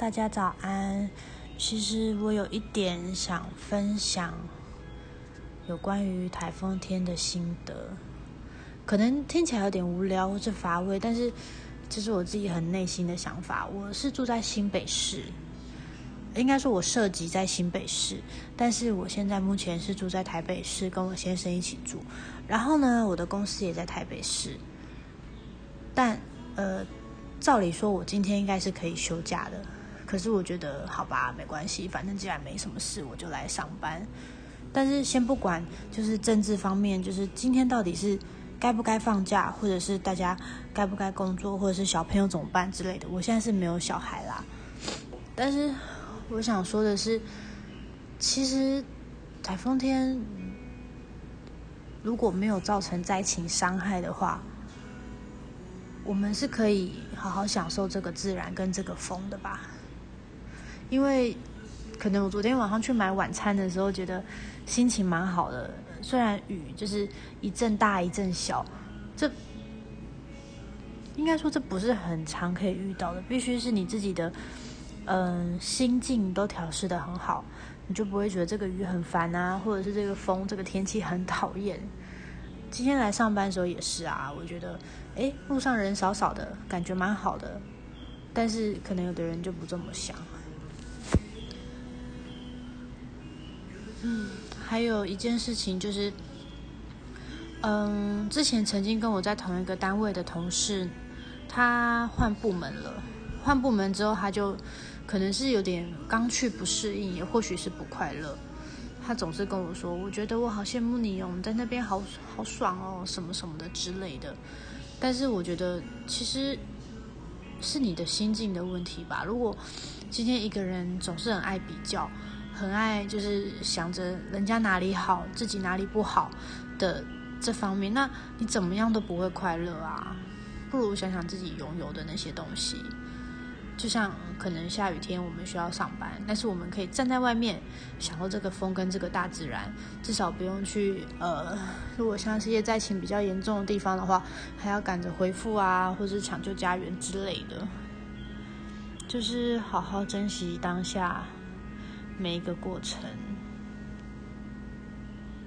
大家早安。其实我有一点想分享有关于台风天的心得，可能听起来有点无聊或者乏味，但是这是我自己很内心的想法。我是住在新北市，应该说我涉及在新北市，但是我现在目前是住在台北市，跟我先生一起住。然后呢，我的公司也在台北市，但呃。照理说，我今天应该是可以休假的，可是我觉得好吧，没关系，反正既然没什么事，我就来上班。但是先不管，就是政治方面，就是今天到底是该不该放假，或者是大家该不该工作，或者是小朋友怎么办之类的。我现在是没有小孩啦，但是我想说的是，其实台风天如果没有造成灾情伤害的话。我们是可以好好享受这个自然跟这个风的吧，因为可能我昨天晚上去买晚餐的时候，觉得心情蛮好的。虽然雨就是一阵大一阵小，这应该说这不是很常可以遇到的。必须是你自己的嗯心境都调试的很好，你就不会觉得这个雨很烦啊，或者是这个风这个天气很讨厌。今天来上班的时候也是啊，我觉得。哎，路上人少少的，感觉蛮好的，但是可能有的人就不这么想。还有一件事情就是，嗯，之前曾经跟我在同一个单位的同事，他换部门了，换部门之后他就可能是有点刚去不适应，也或许是不快乐。他总是跟我说：“我觉得我好羡慕你哦，我们在那边好好爽哦，什么什么的之类的。”但是我觉得，其实是你的心境的问题吧。如果今天一个人总是很爱比较，很爱就是想着人家哪里好，自己哪里不好的这方面，那你怎么样都不会快乐啊。不如想想自己拥有的那些东西。就像可能下雨天我们需要上班，但是我们可以站在外面享受这个风跟这个大自然，至少不用去呃，如果像这些灾情比较严重的地方的话，还要赶着回复啊，或者抢救家园之类的，就是好好珍惜当下每一个过程。